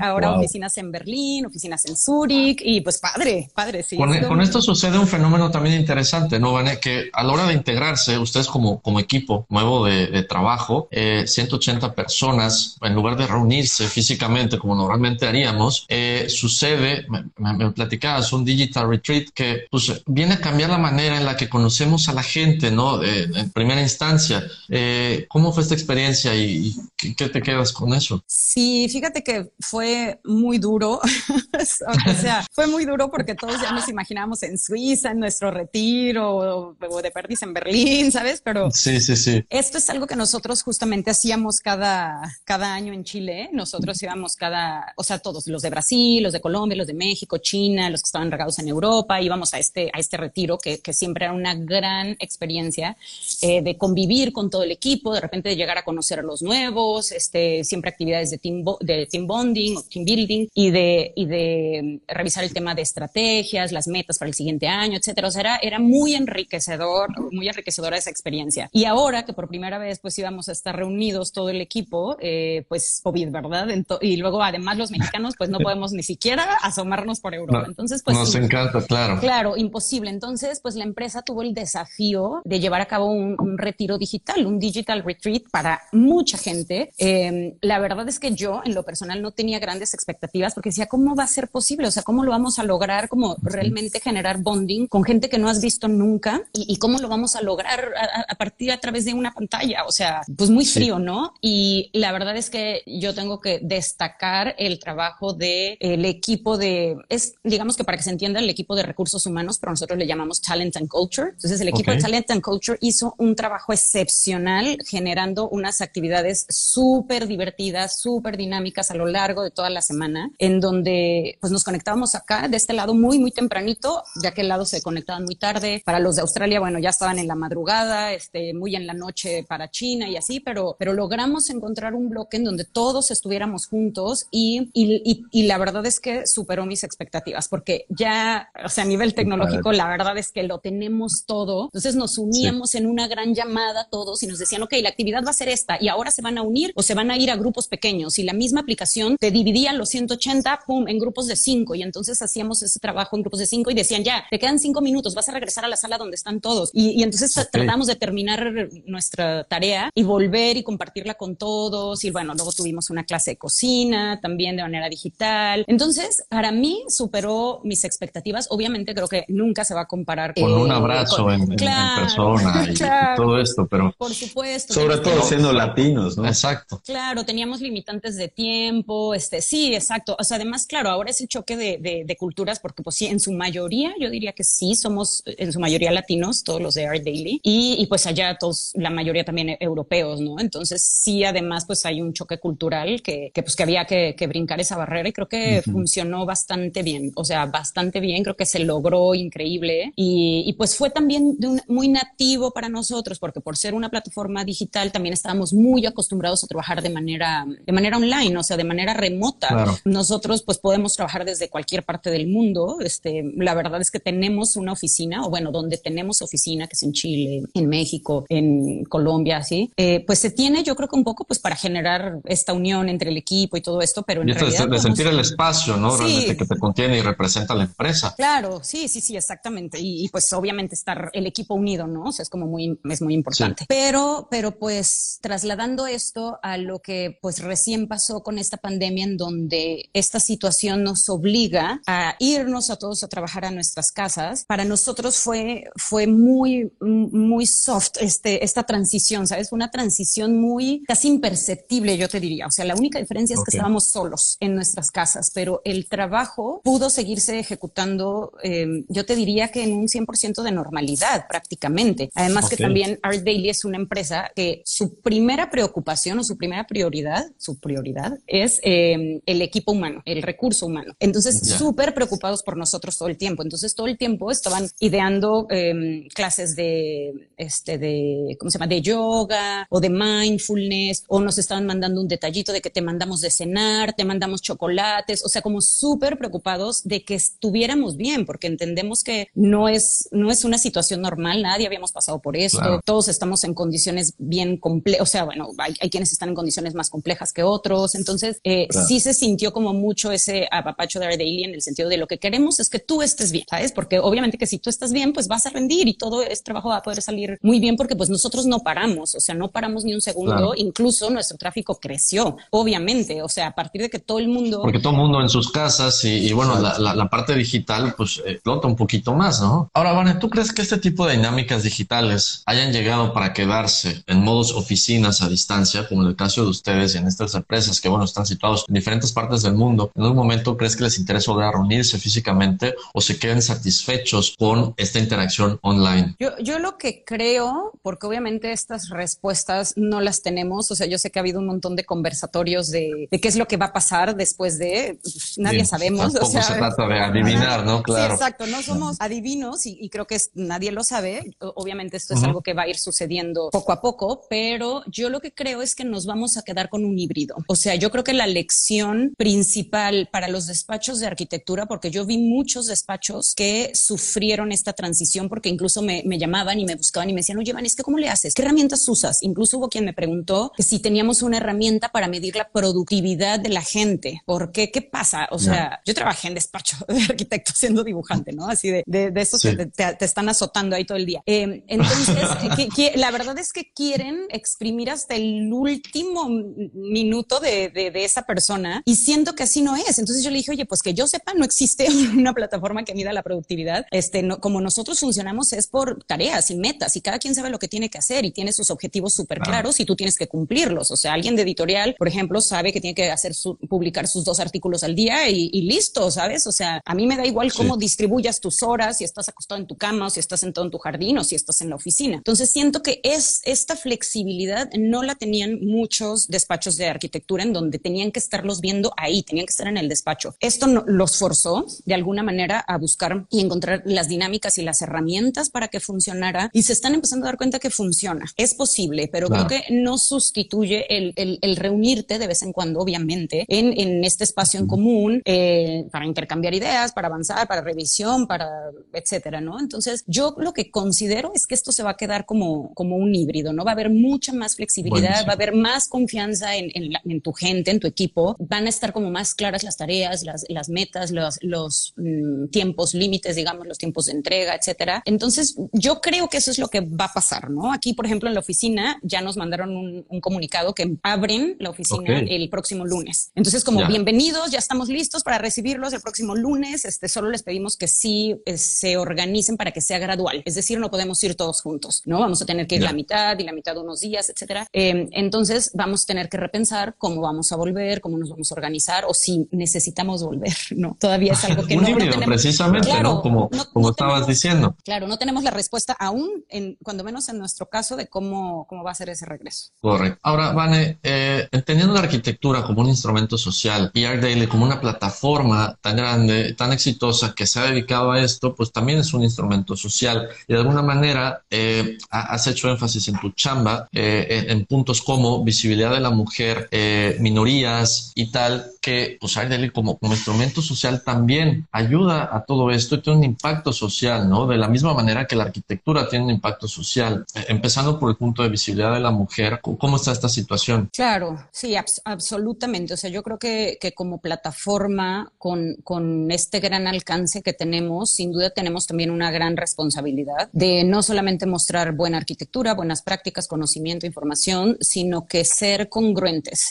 ahora oficinas en Berlín, oficinas en Zúrich, y pues padre, padre, sí. Con, esto sucede un fenómeno también interesante, ¿no, Vané? Que a la hora de integrarse, ustedes como, como equipo nuevo de, trabajo, 180 eh, personas, en lugar de reunirse físicamente como normalmente haríamos, eh, sucede, me, me, platicabas, un digital retreat que pues, viene a cambiar la manera en la que conocemos a la gente, ¿no? en primera instancia. Eh, ¿Cómo fue esta experiencia y, qué, te quedas con eso? Sí, fíjate que fue muy duro. o sea, fue muy duro porque todos ya nos imaginábamos en Suiza, en nuestro retiro, o, de perdiz en Berlín, ¿sabes? Pero sí, sí, sí. Esto es algo que nosotros justamente hacíamos cada, cada año en Chile. Nosotros íbamos cada, o sea, todos, los de Brasil, los de Colombia, los de México, China, los que estaban regados en Europa, íbamos a este, a este retiro que, que siempre era una gran experiencia eh, de convivir con todo el equipo, de repente de llegar a conocer a los nuevos, este, siempre actividades de team, de team bonding o team building y de, y de revisar el tema de estrategias, las metas para el siguiente año, etcétera. O sea, era, era muy enriquecedor, muy enriquecedora esa experiencia. Y ahora que por primera vez pues íbamos a estar reunidos todo el equipo, eh, pues COVID, ¿verdad? y luego además los mexicanos pues no podemos ni siquiera asomarnos por Europa. Entonces, pues... Nos encanta, claro. Claro, imposible. Entonces, pues la empresa tuvo el desafío de llevar a cabo un, retiro digital, un digital retreat para mucha gente. Em, la verdad es que yo en lo personal no tenía grandes expectativas porque decía, ¿cómo va a ser posible? O sea, ¿cómo lo vamos a lograr? ¿Cómo realmente generar bonding con gente que no has visto nunca? ¿Y, cómo lo vamos a lograr a, partir a través de una pantalla? O sea, pues muy frío, ¿no? Y la verdad es que yo tengo que destacar el trabajo del el equipo de, es digamos que para que se entienda el equipo de recursos humanos, pero nosotros le llamamos Talent and Culture. Entonces el equipo de Talent and Culture hizo un trabajo excepcional generando unas actividades súper divertidas, súper dinámicas a lo largo de toda la semana, en donde pues nos conectábamos acá de este lado muy, muy tempranito, de aquel lado se conectaban muy tarde. Para los de Australia, bueno, ya estaban en la madrugada, este, muy en la noche para China y así, pero, pero logramos encontrar un bloque en donde todos estuviéramos juntos y, y, y, la verdad es que superó mis expectativas, porque ya, o sea, a nivel tecnológico, la verdad es que lo tenemos todo. Entonces nos uníamos en una gran llamada todos y nos decían, ok, la actividad va a ser esta y ahora se van a unir o se van a ir a grupos pequeños y la misma aplicación te dividía los 180, pum, en grupos de cinco y entonces hacíamos ese trabajo en grupos de cinco y decían, ya, te quedan cinco minutos, vas a regresar a la sala donde están todos. Y, entonces tratamos de terminar nuestra tarea y volver y compartirla con todos y bueno, luego tuvimos una clase de cocina también de manera digital. Entonces, para mí superó mis expectativas. Obviamente creo que nunca se va a comparar con un abrazo en, persona y, todo esto, pero por supuesto. Sobre todo siendo latinos, ¿no? Exacto. Claro, teníamos limitantes de tiempo, este, sí, exacto. O sea, además, claro, ahora es el choque de, de, culturas, porque pues sí, en su mayoría, yo diría que sí, somos en su mayoría latinos, todos los de Art Daily, y, y pues allá todos, la mayoría también europeos, ¿no? Entonces sí, además, pues hay un choque cultural que, que pues que había que, que, brincar esa barrera y creo que funcionó bastante bien, o sea, bastante bien, creo que se logró increíble y, y pues fue también de un, muy nativo para nosotros, porque por ser una plataforma digital también estábamos muy acostumbrados a trabajar de manera, de manera online, o sea, de manera remota. Nosotros pues podemos trabajar desde cualquier parte del mundo. Este, la verdad es que tenemos una oficina, o bueno, donde tenemos oficina, que es en Chile, en México, en Colombia, así, eh, pues se tiene yo creo que un poco pues para generar esta unión entre el equipo y todo esto, pero en realidad... De, sentir el espacio, ¿no? Realmente que te contiene y representa la empresa. Claro, sí, sí, sí, exactamente. Y, y pues obviamente estar el equipo unido, ¿no? O sea, es como muy, es muy importante. Pero, pero pues trasladando esto a lo que pues recién pasó con esta pandemia en donde esta situación nos obliga a irnos a todos a trabajar a nuestras casas, para nosotros fue, fue muy, muy soft este, esta transición, ¿sabes? Fue una transición muy casi imperceptible, yo te diría. O sea, la única diferencia es que estábamos solos en nuestras casas, pero el trabajo pudo seguirse ejecutando, eh, yo te diría que en un 100% de normalidad prácticamente. Además que también Art Daily es una empresa que su primera preocupación o su primera prioridad, su prioridad es em, el equipo humano, el recurso humano. Entonces, súper preocupados por nosotros todo el tiempo. Entonces, todo el tiempo estaban ideando em, clases de, este, de, ¿cómo se llama? De yoga o de mindfulness o nos estaban mandando un detallito de que te mandamos de cenar, te mandamos chocolates, o sea, como súper preocupados de que estuviéramos bien, porque entendemos que no es, no es una situación normal, nadie habíamos pasado por esto, todos estamos en condiciones bien complejas, o sea, bueno, hay, quienes están en condiciones más complejas complejas que otros. Entonces, eh, sí se sintió como mucho ese apapacho de Daily en el sentido de lo que queremos es que tú estés bien, ¿sabes? Porque obviamente que si tú estás bien, pues vas a rendir y todo ese trabajo va a poder salir muy bien porque pues nosotros no paramos, o sea, no paramos ni un segundo, incluso nuestro tráfico creció, obviamente, o sea, a partir de que todo el mundo... Porque todo el mundo en sus casas y, bueno, la, la, parte digital pues explota un poquito más, ¿no? Ahora, Vane, ¿tú crees que este tipo de dinámicas digitales hayan llegado para quedarse en modos oficinas a distancia, como en el caso de ustedes en estas empresas que, bueno, están situados en diferentes partes del mundo? ¿En algún momento crees que les interesa volver a reunirse físicamente o se queden satisfechos con esta interacción online? Yo, yo lo que creo, porque obviamente estas respuestas no las tenemos, o sea, yo sé que ha habido un montón de conversatorios de, qué es lo que va a pasar después de, pues, nadie sabemos. o sea, se trata de adivinar, ¿no? Claro. exacto, no somos adivinos y, creo que nadie lo sabe. Obviamente esto es algo que va a ir sucediendo poco a poco, pero yo lo que creo es que nos vamos a quedar con un híbrido. O sea, yo creo que la lección principal para los despachos de arquitectura, porque yo vi muchos despachos que sufrieron esta transición porque incluso me, llamaban y me buscaban y me decían, oye, Van, es que ¿cómo le haces? ¿Qué herramientas usas? Incluso hubo quien me preguntó que si teníamos una herramienta para medir la productividad de la gente. ¿Por qué? ¿Qué pasa? O sea, yo trabajé en despacho de arquitecto siendo dibujante, ¿no? Así de, de, de esos que te, están azotando ahí todo el día. Eh, entonces, la verdad es que quieren exprimir hasta el último minuto de, de, esa persona y siento que así no es. Entonces yo le dije, oye, pues que yo sepa, no existe una plataforma que mida la productividad. Este, no, como nosotros funcionamos es por tareas y metas y cada quien sabe lo que tiene que hacer y tiene sus objetivos súper claros y tú tienes que cumplirlos. O sea, alguien de editorial, por ejemplo, sabe que tiene que hacer su, publicar sus dos artículos al día y, listo, ¿sabes? O sea, a mí me da igual cómo distribuyas tus horas, si estás acostado en tu cama o si estás sentado en tu jardín o si estás en la oficina. Entonces siento que es esta flexibilidad no la tenían muchos despachos de arquitectura en donde tenían que estarlos viendo ahí, tenían que estar en el despacho. Esto los forzó de alguna manera a buscar y encontrar las dinámicas y las herramientas para que funcionara y se están empezando a dar cuenta que funciona. Es posible, pero creo que no sustituye el, el, reunirte de vez en cuando, obviamente, en, en este espacio en común eh, para intercambiar ideas, para avanzar, para revisión, para etcétera, ¿no? Entonces, yo lo que considero es que esto se va a quedar como, como un híbrido, ¿no? Va a haber mucha más flexibilidad, va a haber más confianza en, en, tu gente, en tu equipo, van a estar como más claras las tareas, las, las metas, los, los mm, tiempos límites, digamos, los tiempos de entrega, etcétera. Entonces, yo creo que eso es lo que va a pasar, ¿no? Aquí, por ejemplo, en la oficina ya nos mandaron un, comunicado que abren la oficina el próximo lunes. Entonces, como bienvenidos, ya estamos listos para recibirlos el próximo lunes. Este, solo les pedimos que sí eh, se organicen para que sea gradual. Es decir, no podemos ir todos juntos, ¿no? Vamos a tener que ir la mitad y la mitad unos días, etcétera. Eh, entonces vamos a tener que repensar cómo vamos a volver, cómo nos vamos a organizar o si necesitamos volver, ¿no? Todavía es algo que no, tenemos. Precisamente, ¿no? Como, como estabas diciendo. Claro, no tenemos la respuesta aún, en, cuando menos en nuestro caso, de cómo, cómo va a ser ese regreso. Correcto. Ahora, Vane, eh, entendiendo la arquitectura como un instrumento social y ArtDaily como una plataforma tan grande, tan exitosa que se ha dedicado a esto, pues también es un instrumento social y de alguna manera eh, has hecho énfasis en tu chamba eh, en, puntos como visibilidad de la mujer, eh, minorías y tal, que pues como, como instrumento social también ayuda a todo esto y tiene un impacto social, ¿no? De la misma manera que la arquitectura tiene un impacto social. empezando por el punto de visibilidad de la mujer, ¿cómo está esta situación? Claro, sí, absolutamente. O sea, yo creo que, que como plataforma con, con este gran alcance que tenemos, sin duda tenemos también una gran responsabilidad de no solamente mostrar buena arquitectura, buenas prácticas, conocimiento, información, sino que ser congruentes,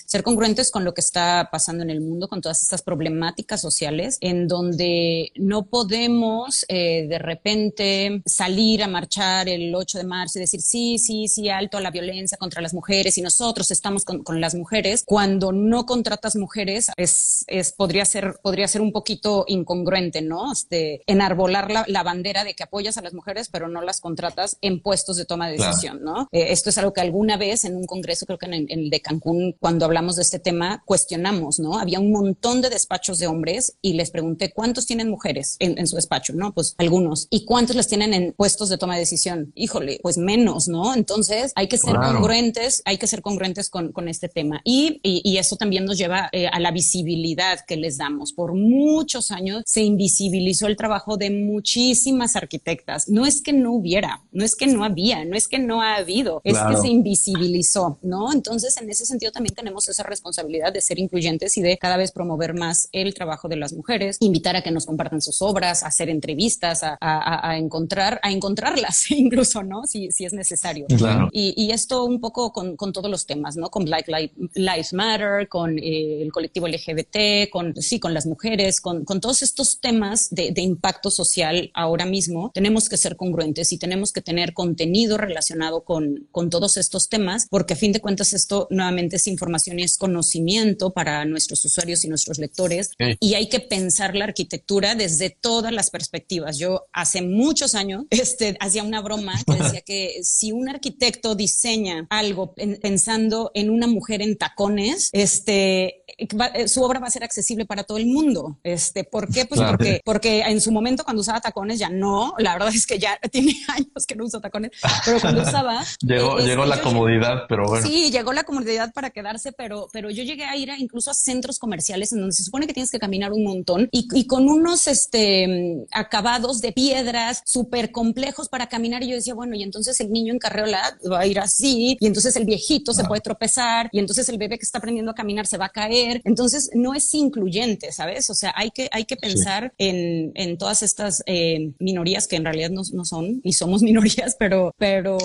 ser congruentes con lo que está pasando en el mundo, con todas estas problemáticas sociales, en donde no podemos eh, de repente salir a marchar el 8 de marzo y decir, sí, sí, sí, alto a la violencia contra las mujeres y nosotros estamos con, con las mujeres, cuando no contratas mujeres, es, es, podría, ser, podría ser un poquito incongruente, ¿no? Este, enarbolar la, la bandera de que apoyas a las mujeres, pero no las contratas en puestos de toma de decisión, ¿no? Eh, esto es algo que alguna vez en un congreso, creo que en, el de Cancún, cuando hablamos de este tema, cuestionamos, ¿no? Había un montón de despachos de hombres y les pregunté cuántos tienen mujeres en, su despacho, ¿no? Pues algunos. ¿Y cuántos las tienen en puestos de toma de decisión? Híjole, pues menos, ¿no? Entonces hay que ser congruentes, hay que ser congruentes con, con este tema. Y, y, eso también nos lleva eh, a la visibilidad que les damos. Por muchos años se invisibilizó el trabajo de muchísimas arquitectas. No es que no hubiera, no es que no había, no es que no ha habido, es que se invisibilizó, ¿no? Entonces, en ese sentido, también tenemos esa responsabilidad de ser incluyentes y de cada vez promover más el trabajo de las mujeres, invitar a que nos compartan sus obras, hacer entrevistas, a, encontrar, a encontrarlas incluso, ¿no? Si, si es necesario. Y, y, esto un poco con, con, todos los temas, ¿no? Con Black Lives Matter, con eh, el colectivo LGBT, con, sí, con las mujeres, con, con todos estos temas de, de impacto social ahora mismo, tenemos que ser congruentes y tenemos que tener contenido relacionado con, con todos estos temas, porque a fin de cuentas esto nuevamente es información y es conocimiento para nuestros usuarios y nuestros lectores. Y hay que pensar la arquitectura desde todas las perspectivas. Yo hace muchos años este, hacía una broma que decía que si un arquitecto diseña algo pensando en una mujer en tacones, este, eh, su obra va a ser accesible para todo el mundo. Este, ¿Por qué? Pues porque, porque en su momento cuando usaba tacones ya no, la verdad es que ya tiene años que no uso tacones, pero cuando usaba... llegó, eh, llegó la comodidad, pero bueno. Sí, llegó la comodidad para quedarse, pero, pero yo llegué a ir incluso a centros comerciales en donde se supone que tienes que caminar un montón y, y con unos este, acabados de piedras súper complejos para caminar y yo decía, bueno, y entonces el niño en carreola va a ir así y entonces el viejito se puede tropezar y entonces el bebé que está aprendiendo a caminar se va a caer. Entonces no es incluyente, ¿sabes? O sea, hay que, hay que pensar en, en, todas estas eh, minorías que en realidad no, no, son y somos minorías, pero, pero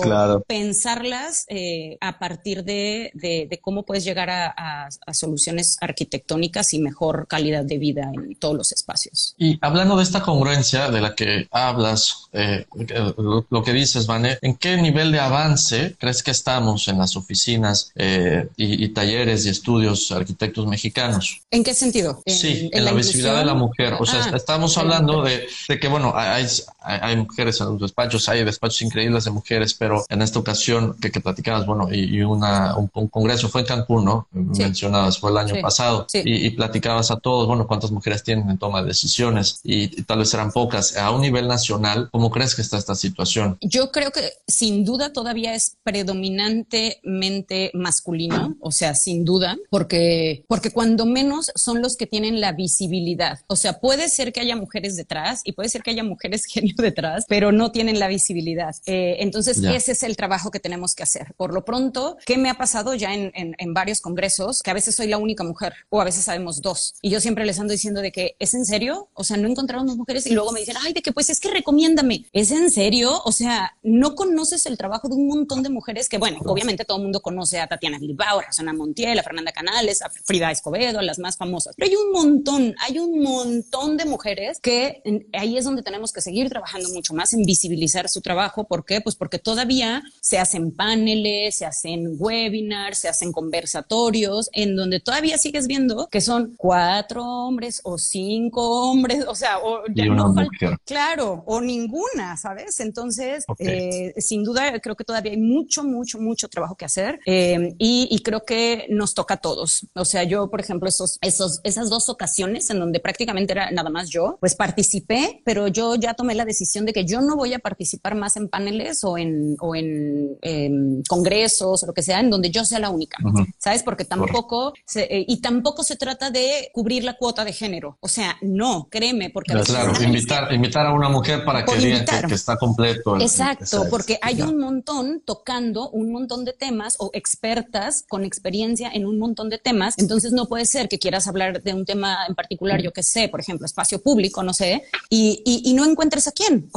pensarlas eh, a partir de, de, cómo puedes llegar a, a, soluciones arquitectónicas y mejor calidad de vida en todos los espacios. Y hablando de esta congruencia de la que hablas, eh, lo, que dices, Vane, ¿en qué nivel de avance crees que estamos en las oficinas y, talleres y estudios arquitectos mexicanos? ¿En qué sentido? sí, en, la, visibilidad de la mujer. O sea, ah, estamos hablando de, de, que, bueno, hay, hay, mujeres en los despachos, hay despachos increíbles de mujeres, pero en esta ocasión que, que platicabas, bueno, y, una, un, congreso fue en Cancún, ¿no? Mencionabas, fue el año pasado, y, platicabas a todos, bueno, cuántas mujeres tienen en toma de decisiones, y, tal vez eran pocas. A un nivel nacional, ¿cómo crees que está esta situación? Yo creo que sin duda todavía es predominantemente masculino, o sea, sin duda, porque, porque cuando menos son los que tienen la visibilidad. O sea, puede ser que haya mujeres detrás y puede ser que haya mujeres genio detrás, pero no tienen la visibilidad. Eh, entonces, ese es el trabajo que tenemos que hacer. Por lo pronto, ¿qué me ha pasado ya en, en, varios congresos? Que a veces soy la única mujer o a veces sabemos dos. Y yo siempre les ando diciendo de que, ¿es en serio? O sea, no encontraron dos mujeres y luego me dicen, ay, de que pues es que recomiéndame. ¿Es en serio? O sea, no conoces el trabajo de un montón de mujeres que, bueno, obviamente todo el mundo conoce a Tatiana Bilbao, a Rosana Montiel, a Fernanda Canales, a Frida Escobedo, a las más famosas. Pero hay un montón, hay un montón de mujeres que ahí es donde tenemos que seguir trabajando mucho más en visibilizar su trabajo. ¿Por qué? Pues porque todavía se hacen paneles, se hacen webinars, se hacen conversatorios, en donde todavía sigues viendo que son cuatro hombres o cinco hombres, o sea, o ya no falta, claro, o ninguna, ¿sabes? Entonces, eh, sin duda, creo que todavía hay mucho, mucho, mucho trabajo que hacer eh, y, y creo que nos toca a todos. O sea, yo, por ejemplo, esos, esos, esas dos ocasiones en donde prácticamente era nada más yo, pues participé, pero yo ya tomé la decisión de que yo no voy a participar más en paneles o en, o en em, congresos o lo que sea, en donde yo sea la única, ¿sabes? Porque tampoco, eh, y tampoco se trata de cubrir la cuota de género. O sea, no, créeme, porque... claro, invitar, invitar a una mujer para que diga que, está completo. Exacto, porque hay un montón tocando un montón de temas o expertas con experiencia en un montón de temas, entonces no puede ser que quieras hablar de un tema en particular, yo que sé, por ejemplo, espacio público, no sé, y, y, no encuentres a quién.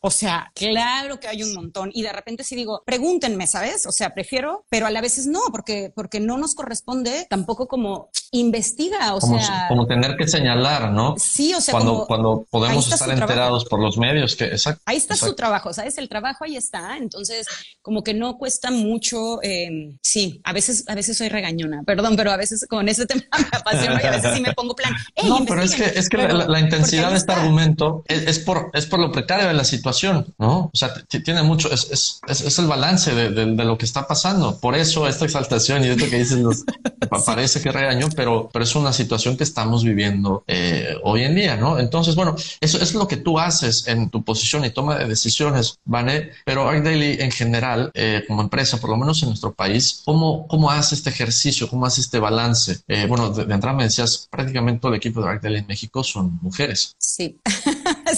O sea, claro que hay un montón. Y de repente si digo, pregúntenme, ¿sabes? O sea, prefiero, pero a la vez no, porque, porque no nos corresponde tampoco como investiga, o sea. Como tener que señalar, ¿no? Sí, o sea, cuando, cuando podemos estar enterados por los medios, que exacto. Ahí está su trabajo, ¿sabes? El trabajo ahí está. Entonces, como que no cuesta mucho. Eh, sí, a veces, a veces soy regañona, perdón, pero a veces con ese tema me apasiona y a veces sí me pongo plan. no, pero es que, es que la, intensidad de este argumento es, por, es por lo precario de la situación, ¿no? O sea, tiene mucho, es, es, es, el balance de, de, lo que está pasando. Por eso esta exaltación y esto que dices nos, parece que regaño, pero, pero es una situación que estamos viviendo eh, hoy en día, ¿no? Entonces, bueno, eso es lo que tú haces en tu posición y toma de decisiones, ¿vale? Pero ArcDaily en general, eh, como empresa, por lo menos en nuestro país, ¿cómo, cómo hace este ejercicio? ¿Cómo hace este balance? Eh, bueno, de, entrada me decías, prácticamente todo el equipo de ArcDaily en México son mujeres. Sí.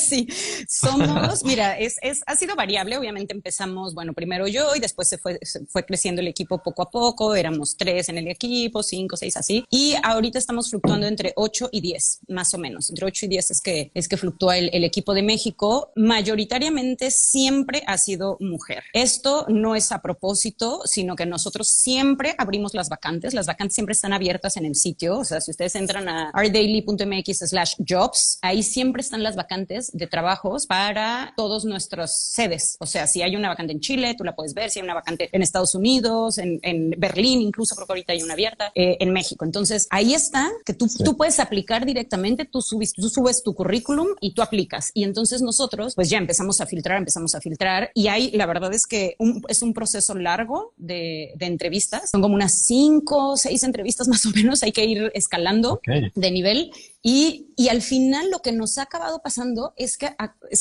sí, somos, mira, es, es, ha sido variable. Obviamente empezamos, bueno, primero yo y después se fue, fue creciendo el equipo poco a poco. Éramos tres en el equipo, cinco, seis, así. Y ahorita estamos fluctuando entre ocho y diez, más o menos. Entre ocho y diez es que, es que fluctúa el, el equipo de México. Mayoritariamente siempre ha sido mujer. Esto no es a propósito, sino que nosotros siempre abrimos las vacantes. Las vacantes siempre están abiertas en el sitio. O sea, si ustedes entran a rdaily.mx slash jobs, ahí siempre están las vacantes de trabajos para todos nuestros sedes. O sea, si hay una vacante en Chile, tú la puedes ver. Si hay una vacante en Estados Unidos, en, en Berlín, incluso creo que ahorita hay una abierta, eh, en México. Entonces, ahí está, que tú, tú puedes aplicar directamente, tú subes, tú subes tu currículum y tú aplicas. Y entonces nosotros, pues ya empezamos a filtrar, empezamos a filtrar. Y ahí, la verdad es que es un proceso largo de, de, entrevistas. Son como unas cinco, seis entrevistas más o menos. Hay que ir escalando de nivel. Y, y, al final lo que nos ha acabado pasando es que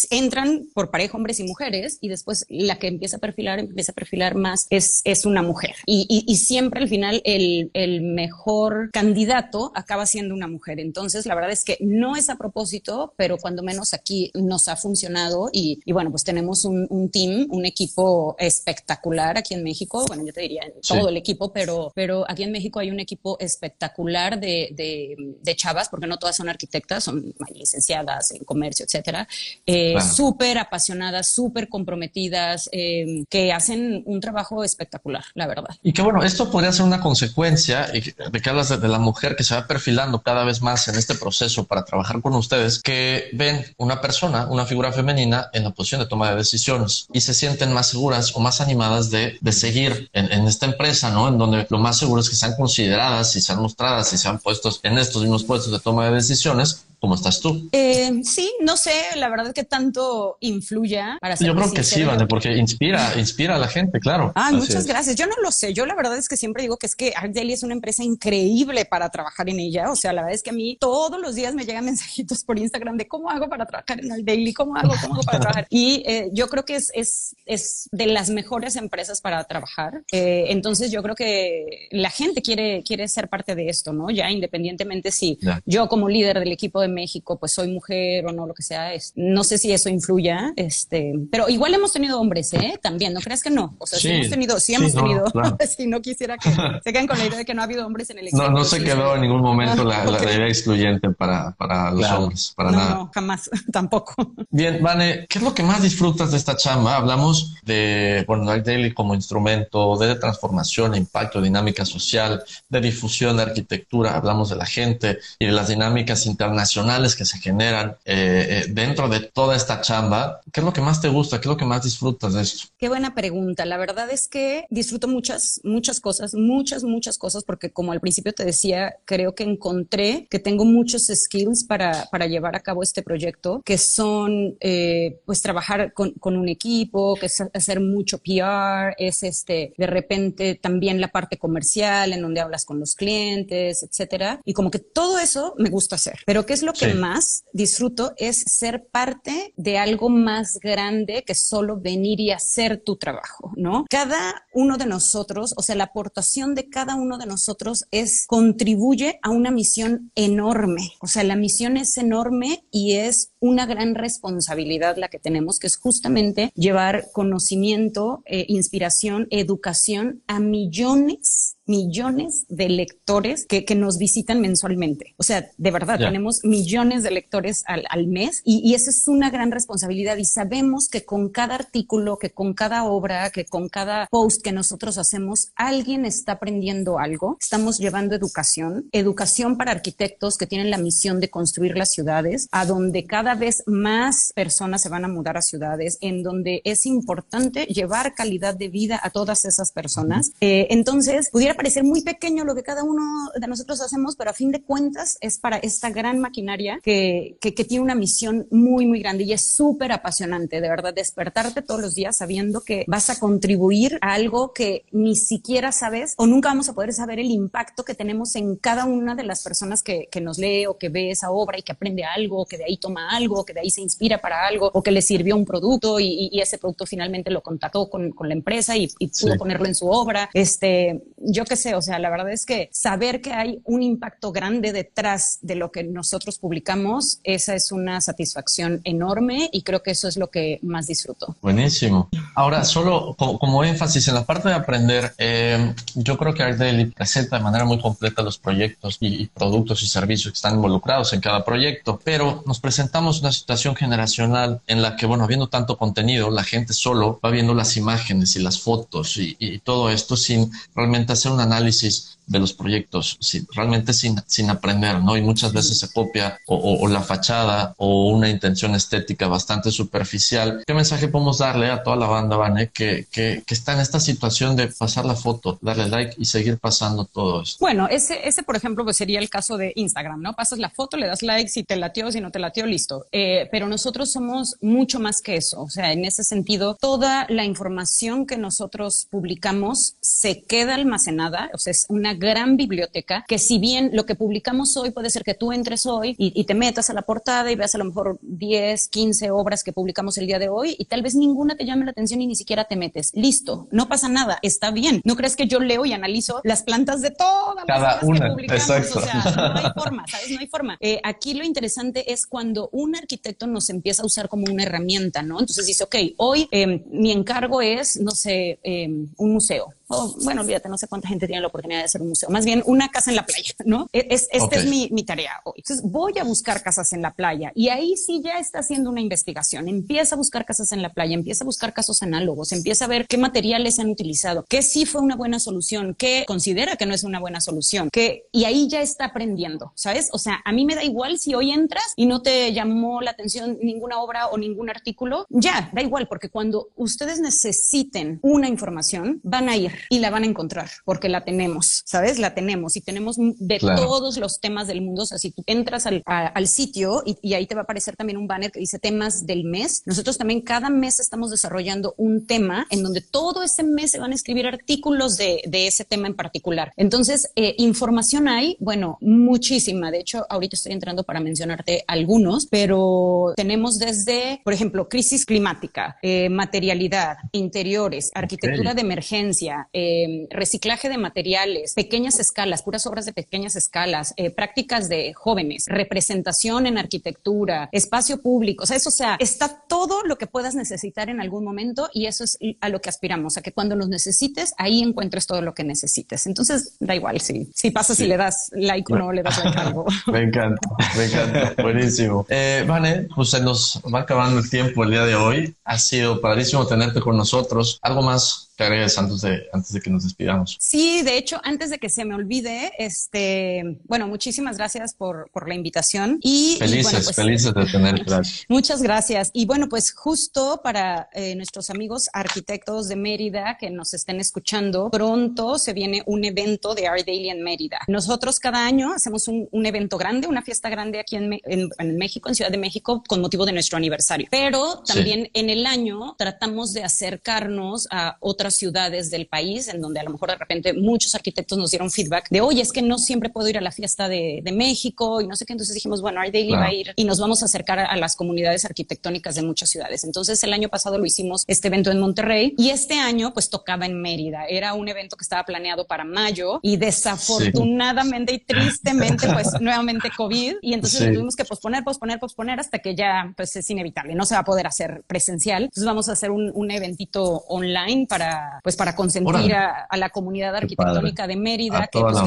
entran por pareja hombres y mujeres y después la que empieza a perfilar, empieza a perfilar más es, es una mujer. Y, y, y siempre al final el, el, mejor candidato acaba siendo una mujer. Entonces la verdad es que no es a propósito, pero cuando menos aquí nos ha funcionado y, bueno, pues tenemos un, un, team, un equipo espectacular aquí en México. Bueno, yo te diría todo sí. el equipo, pero, pero aquí en México hay un equipo espectacular de, de, de chavas, porque no todas son arquitectas, son licenciadas en comercio, etcétera, eh, claro. súper apasionadas, súper comprometidas, eh, que hacen un trabajo espectacular, la verdad. Y que bueno, esto podría ser una consecuencia de que hablas de, de la mujer que se va perfilando cada vez más en este proceso para trabajar con ustedes, que ven una persona, una figura femenina en la posición de toma de decisiones y se sienten más seguras o más animadas de, de seguir en, en, esta empresa, ¿no? En donde lo más seguro es que sean consideradas y sean mostradas y sean puestos en estos mismos puestos de toma de decisiones decisões ¿Cómo estás tú? Eh, sí, no sé, la verdad que tanto influya para ser Yo creo que sí, Vale, porque inspira, inspira a la gente, claro. Ah, muchas es. gracias. Yo no lo sé. Yo la verdad es que siempre digo que es que Art Daily es una empresa increíble para trabajar en ella. O sea, la verdad es que a mí todos los días me llegan mensajitos por Instagram de cómo hago para trabajar en Art Daily, cómo hago, cómo hago para trabajar. Y eh, yo creo que es, es, es de las mejores empresas para trabajar. Eh, entonces yo creo que la gente quiere, quiere ser parte de esto, ¿no? Ya independientemente si yeah. yo como líder del equipo de México, pues soy mujer o no, lo que sea. Es, no sé si eso influya, este, pero igual hemos tenido hombres, ¿eh? También, ¿no crees que no? O sea, sí, sí hemos tenido, sí, sí hemos no, tenido, claro. si no quisiera que se queden con la idea de que no ha habido hombres en el equipo. No, no se quedó en ningún momento la, okay. la idea excluyente para, para los claro. hombres, para no, nada. No, jamás, tampoco. Bien, Vane, ¿qué es lo que más disfrutas de esta chamba? Hablamos de, bueno, Night Daily como instrumento de transformación, impacto, dinámica social, de difusión de arquitectura, hablamos de la gente y de las dinámicas internacionales que se generan eh, eh, dentro de toda esta chamba. ¿Qué es lo que más te gusta? ¿Qué es lo que más disfrutas de esto? Qué buena pregunta. La verdad es que disfruto muchas, muchas cosas, muchas, muchas cosas, porque como al principio te decía, creo que encontré que tengo muchos skills para, para llevar a cabo este proyecto, que son eh, pues trabajar con, con, un equipo, que es hacer mucho PR, es este, de repente también la parte comercial, en donde hablas con los clientes, etcétera. Y como que todo eso me gusta hacer. Pero ¿qué es lo que sí. más disfruto? Es ser parte de algo más grande que solo venir y hacer tu trabajo, ¿no? Cada uno de nosotros, o sea, la aportación de cada uno de nosotros es, contribuye a una misión enorme. O sea, la misión es enorme y es una gran responsabilidad la que tenemos, que es justamente llevar conocimiento, eh, inspiración, educación a millones millones de lectores que, que, nos visitan mensualmente. O sea, de verdad, yeah. tenemos millones de lectores al, al mes y, y, esa es una gran responsabilidad y sabemos que con cada artículo, que con cada obra, que con cada post que nosotros hacemos, alguien está aprendiendo algo. Estamos llevando educación, educación para arquitectos que tienen la misión de construir las ciudades, a donde cada vez más personas se van a mudar a ciudades, en donde es importante llevar calidad de vida a todas esas personas. Eh, entonces, pudiera parecer muy pequeño lo que cada uno de nosotros hacemos, pero a fin de cuentas es para esta gran maquinaria que, que, que tiene una misión muy, muy grande y es súper apasionante, de verdad, despertarte todos los días sabiendo que vas a contribuir a algo que ni siquiera sabes o nunca vamos a poder saber el impacto que tenemos en cada una de las personas que, que nos lee o que ve esa obra y que aprende algo, que de ahí toma algo, que de ahí se inspira para algo o que le sirvió un producto y, y ese producto finalmente lo contactó con, con la empresa y, y pudo sí. ponerlo en su obra. Este, yo qué sé, o sea, la verdad es que saber que hay un impacto grande detrás de lo que nosotros publicamos, esa es una satisfacción enorme y creo que eso es lo que más disfruto. Buenísimo. Ahora, solo como, énfasis en la parte de aprender, eh, yo creo que ArtDaily presenta de manera muy completa los proyectos y, productos y servicios que están involucrados en cada proyecto, pero nos presentamos una situación generacional en la que, bueno, habiendo tanto contenido, la gente solo va viendo las imágenes y las fotos y todo esto sin realmente hacer un análisis de los proyectos, realmente sin, sin aprender, ¿no? Y muchas veces se copia o, la fachada o una intención estética bastante superficial. ¿Qué mensaje podemos darle a toda la banda, Vane, que, que, que está en esta situación de pasar la foto, darle like y seguir pasando todo esto? Bueno, ese, ese por ejemplo, pues sería el caso de Instagram, ¿no? Pasas la foto, le das like, si te latió, si no te latió, listo. Eh, pero nosotros somos mucho más que eso. O sea, en ese sentido, toda la información que nosotros publicamos se queda almacenada, o sea, es una gran biblioteca que si bien lo que publicamos hoy puede ser que tú entres hoy y, te metas a la portada y veas a lo mejor 10, 15 obras que publicamos el día de hoy y tal vez ninguna te llame la atención y ni siquiera te metes. Listo, no pasa nada, está bien. No crees que yo leo y analizo las plantas de todas las obras que publicamos. O sea, no hay forma, ¿sabes? No hay forma. Eh, aquí lo interesante es cuando un arquitecto nos empieza a usar como una herramienta, ¿no? Entonces dice, ok, hoy em, mi encargo es, no sé, em, un museo bueno, olvídate, no sé cuánta gente tiene la oportunidad de hacer un museo, más bien una casa en la playa, ¿no? E, es, esta es mi, mi, tarea hoy. Entonces voy a buscar casas en la playa y ahí sí ya está haciendo una investigación, empieza a buscar casas en la playa, empieza a buscar casos análogos, empieza a ver qué materiales han utilizado, qué sí fue una buena solución, qué considera que no es una buena solución, que, y ahí ya está aprendiendo, ¿sabes? O sea, a mí me da igual si hoy entras y no te llamó la atención ninguna obra o ningún artículo, ya, da igual, porque cuando ustedes necesiten una información, van a ir y la van a encontrar porque la tenemos, ¿sabes? La tenemos y tenemos de todos los temas del mundo. O sea, si tú entras al, al sitio y, ahí te va a aparecer también un banner que dice temas del mes, nosotros también cada mes estamos desarrollando un tema en donde todo ese mes se van a escribir artículos de, de ese tema en particular. Entonces, eh, información hay, bueno, muchísima. De hecho, ahorita estoy entrando para mencionarte algunos, pero tenemos desde, por ejemplo, crisis climática, eh, materialidad, interiores, arquitectura de emergencia, eh, reciclaje de materiales, pequeñas escalas, puras obras de pequeñas escalas, eh, prácticas de jóvenes, representación en arquitectura, espacio público, o sea, eso, o sea, está todo lo que puedas necesitar en algún momento y eso es a lo que aspiramos, a que cuando los necesites, ahí encuentres todo lo que necesites. Entonces, da igual si, si pasas y le das like o no le das like algo. me encanta, me encanta, buenísimo. Eh, vale, pues se nos va acabando el tiempo el día de hoy. Ha sido padrísimo tenerte con nosotros. ¿Algo más antes de, antes de que nos despidamos. Sí, de hecho, antes de que se me olvide, este, bueno, muchísimas gracias por, por la invitación. Y, felices, pues, felices de tenerte. Muchas gracias. Y bueno, pues justo para eh, nuestros amigos arquitectos de Mérida que nos estén escuchando, pronto se viene un evento de Art Daily en Mérida. Nosotros cada año hacemos un, un evento grande, una fiesta grande aquí en, en, México, en Ciudad de México, con motivo de nuestro aniversario. Pero también en el año tratamos de acercarnos a otras ciudades del país, en donde a lo mejor de repente muchos arquitectos nos dieron feedback de, oye, es que no siempre puedo ir a la fiesta de, México y no sé qué. Entonces dijimos, bueno, Art Daily va a ir y nos vamos a acercar a, las comunidades arquitectónicas de muchas ciudades. Entonces el año pasado lo hicimos este evento en Monterrey y este año pues tocaba en Mérida. Era un evento que estaba planeado para mayo y desafortunadamente y tristemente pues nuevamente COVID y entonces tuvimos que posponer, posponer, posponer hasta que ya pues es inevitable, no se va a poder hacer presencial. Entonces vamos a hacer un, un eventito online para pues para consentir a, la comunidad arquitectónica de Mérida, pues,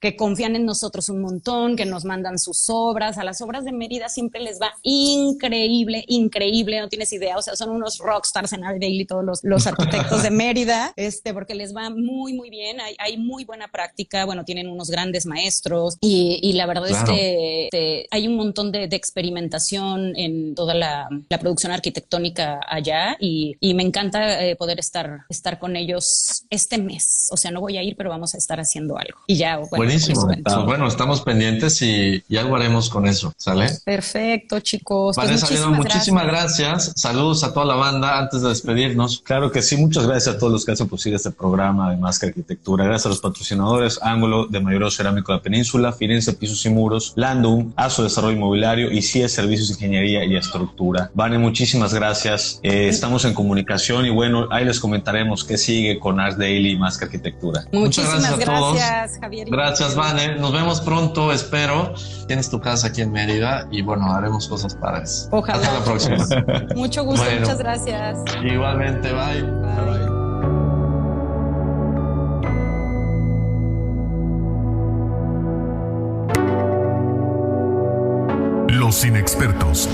que, confían en nosotros un montón, que nos mandan sus obras. A las obras de Mérida siempre les va increíble, increíble, no tienes idea. O sea, son unos rockstars en Daily todos los, los arquitectos de Mérida, este, porque les va muy, muy bien. Hay, hay muy buena práctica. Bueno, tienen unos grandes maestros y, la verdad es que este, hay un montón de, experimentación en toda la, producción arquitectónica allá y, me encanta eh, poder estar, estar con ellos este mes. O sea, no voy a ir, pero vamos a estar haciendo algo. Y ya, bueno, Buenísimo. Pues, bueno, estamos pendientes y, algo haremos con eso, ¿sale? Perfecto, chicos. Vale, pues muchísimas, muchísimas gracias. Saludos a toda la banda antes de despedirnos. Claro que sí, muchas gracias a todos los que hacen posible este programa de Más que Arquitectura. Gracias a los patrocinadores Ángulo de Mayor Cerámico de la Península, Firenze Pisos y Muros, Landum, ASO Desarrollo Inmobiliario y CIE Servicios de Ingeniería y Estructura. Vane, muchísimas gracias. Eh, estamos en comunicación y bueno, ahí les comentaremos veremos qué sigue con Ars Daily y más que arquitectura. Muchísimas gracias, Javier. Gracias, Vane. Nos vemos pronto, espero. Tienes tu casa aquí en Mérida y bueno, haremos cosas padres. Ojalá. Hasta la próxima. Mucho gusto, muchas gracias. Igualmente, bye. bye. bye. Los inexpertos,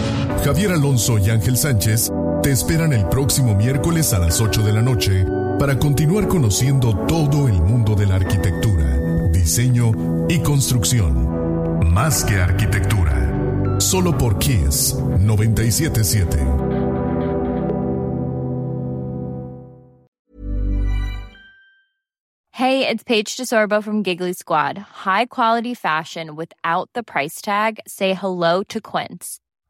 Javier Alonso y Ángel Sánchez, te esperan el próximo miércoles a las 8 de la noche para continuar conociendo todo el mundo de la arquitectura, diseño y construcción. Más que arquitectura. Solo por Kiss 977. Hey, it's Paige DeSorbo from Giggly Squad. High quality fashion without the price tag. Say hello to Quince.